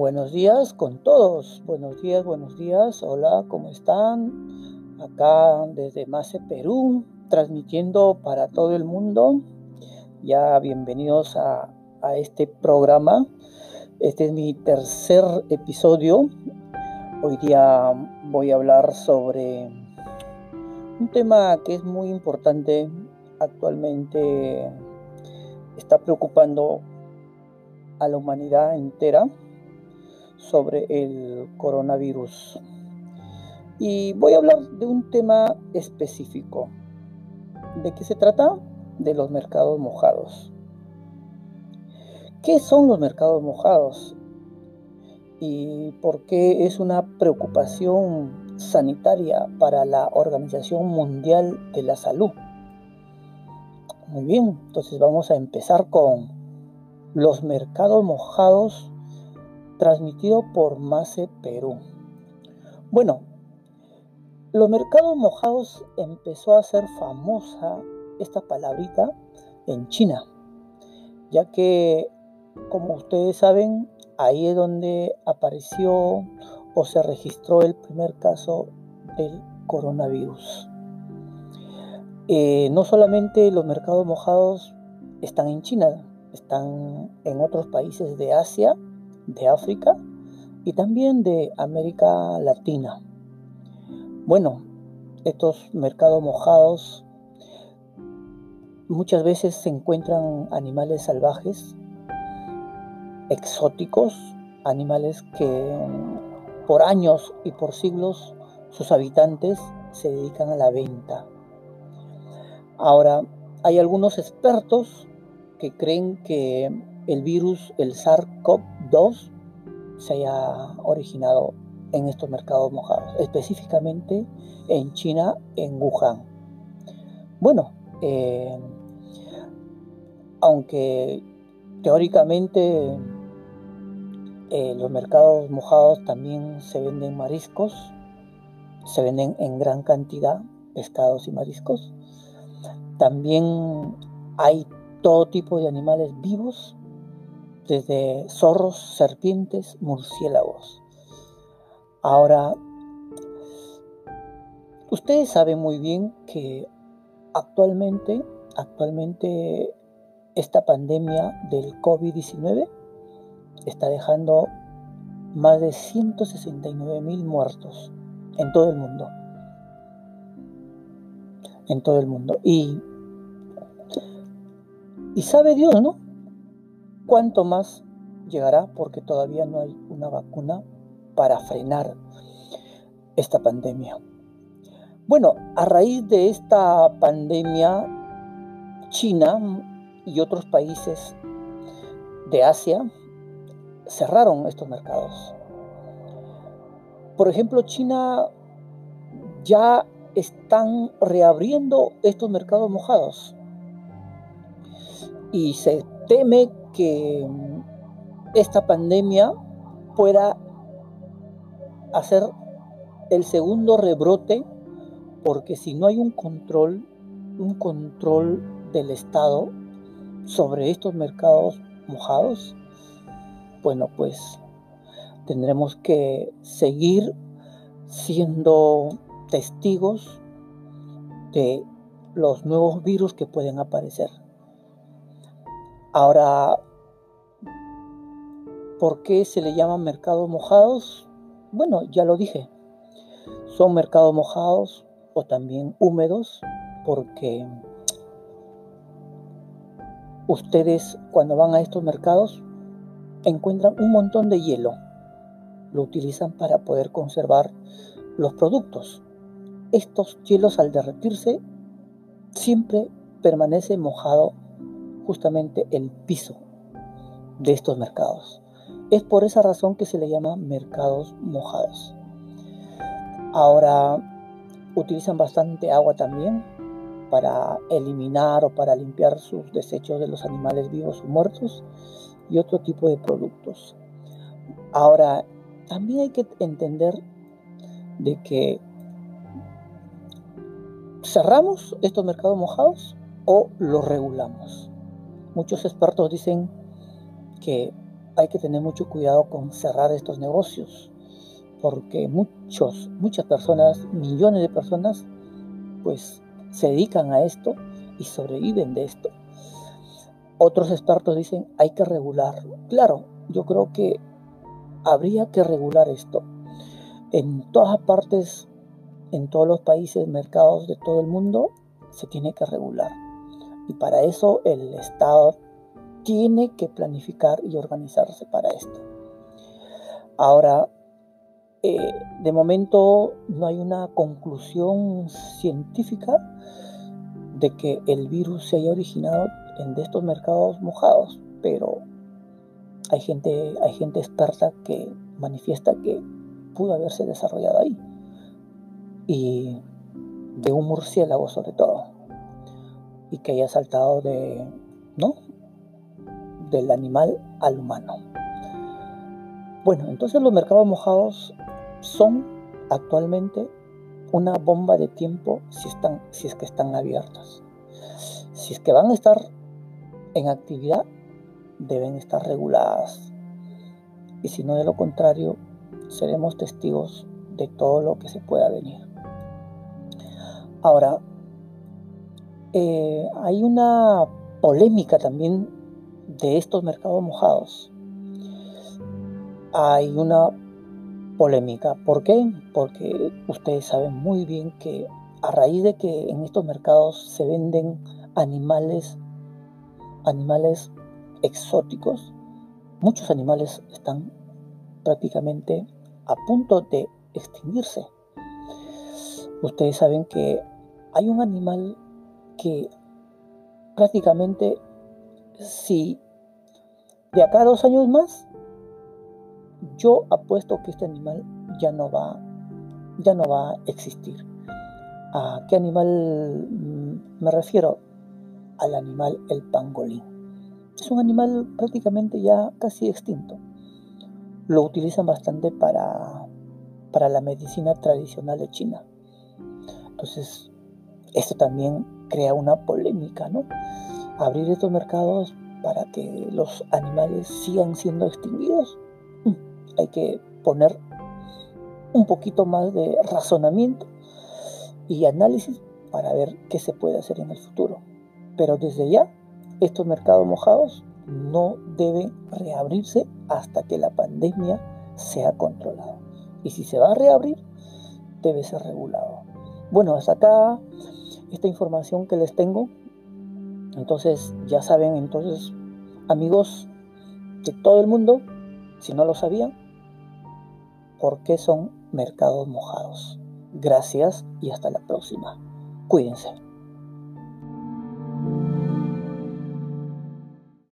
Buenos días con todos. Buenos días, buenos días. Hola, ¿cómo están? Acá desde Mace, Perú, transmitiendo para todo el mundo. Ya bienvenidos a, a este programa. Este es mi tercer episodio. Hoy día voy a hablar sobre un tema que es muy importante actualmente. Está preocupando a la humanidad entera sobre el coronavirus. Y voy a hablar de un tema específico. ¿De qué se trata? De los mercados mojados. ¿Qué son los mercados mojados? ¿Y por qué es una preocupación sanitaria para la Organización Mundial de la Salud? Muy bien, entonces vamos a empezar con los mercados mojados transmitido por Mace Perú. Bueno, los mercados mojados empezó a ser famosa esta palabrita en China, ya que, como ustedes saben, ahí es donde apareció o se registró el primer caso del coronavirus. Eh, no solamente los mercados mojados están en China, están en otros países de Asia, de África y también de América Latina. Bueno, estos mercados mojados muchas veces se encuentran animales salvajes, exóticos, animales que por años y por siglos sus habitantes se dedican a la venta. Ahora, hay algunos expertos que creen que el virus, el SARS-CoV-2, se haya originado en estos mercados mojados, específicamente en China, en Wuhan. Bueno, eh, aunque teóricamente eh, los mercados mojados también se venden mariscos, se venden en gran cantidad pescados y mariscos, también hay todo tipo de animales vivos, desde zorros, serpientes, murciélagos. Ahora, ustedes saben muy bien que actualmente, actualmente esta pandemia del COVID-19 está dejando más de 169 mil muertos en todo el mundo. En todo el mundo. Y sabe Dios, ¿no? ¿Cuánto más llegará? Porque todavía no hay una vacuna para frenar esta pandemia. Bueno, a raíz de esta pandemia, China y otros países de Asia cerraron estos mercados. Por ejemplo, China ya están reabriendo estos mercados mojados y se teme que esta pandemia pueda hacer el segundo rebrote porque si no hay un control, un control del Estado sobre estos mercados mojados, bueno, pues tendremos que seguir siendo testigos de los nuevos virus que pueden aparecer. Ahora, ¿por qué se le llaman mercados mojados? Bueno, ya lo dije. Son mercados mojados o también húmedos porque ustedes cuando van a estos mercados encuentran un montón de hielo. Lo utilizan para poder conservar los productos. Estos hielos al derretirse siempre permanece mojado justamente el piso de estos mercados. Es por esa razón que se le llama mercados mojados. Ahora utilizan bastante agua también para eliminar o para limpiar sus desechos de los animales vivos o muertos y otro tipo de productos. Ahora, también hay que entender de que cerramos estos mercados mojados o los regulamos. Muchos expertos dicen que hay que tener mucho cuidado con cerrar estos negocios, porque muchos, muchas personas, millones de personas, pues se dedican a esto y sobreviven de esto. Otros expertos dicen hay que regularlo. Claro, yo creo que habría que regular esto. En todas partes, en todos los países, mercados de todo el mundo, se tiene que regular. Y para eso el Estado tiene que planificar y organizarse para esto. Ahora, eh, de momento no hay una conclusión científica de que el virus se haya originado en estos mercados mojados, pero hay gente, hay gente experta que manifiesta que pudo haberse desarrollado ahí. Y de un murciélago sobre todo. Y que haya saltado de, ¿no? Del animal al humano. Bueno, entonces los mercados mojados son actualmente una bomba de tiempo si, están, si es que están abiertos. Si es que van a estar en actividad, deben estar reguladas. Y si no, de lo contrario, seremos testigos de todo lo que se pueda venir. Ahora, eh, hay una polémica también de estos mercados mojados. Hay una polémica. ¿Por qué? Porque ustedes saben muy bien que a raíz de que en estos mercados se venden animales, animales exóticos, muchos animales están prácticamente a punto de extinguirse. Ustedes saben que hay un animal que prácticamente si de acá a dos años más yo apuesto que este animal ya no va, ya no va a existir. ¿A qué animal mm, me refiero? Al animal el pangolín. Es un animal prácticamente ya casi extinto. Lo utilizan bastante para, para la medicina tradicional de China. Entonces, esto también crea una polémica, ¿no? Abrir estos mercados para que los animales sigan siendo extinguidos hay que poner un poquito más de razonamiento y análisis para ver qué se puede hacer en el futuro. Pero desde ya, estos mercados mojados no deben reabrirse hasta que la pandemia sea controlada. Y si se va a reabrir, debe ser regulado. Bueno, hasta acá esta información que les tengo. Entonces, ya saben, entonces, amigos de todo el mundo, si no lo sabían, por qué son mercados mojados. Gracias y hasta la próxima. Cuídense.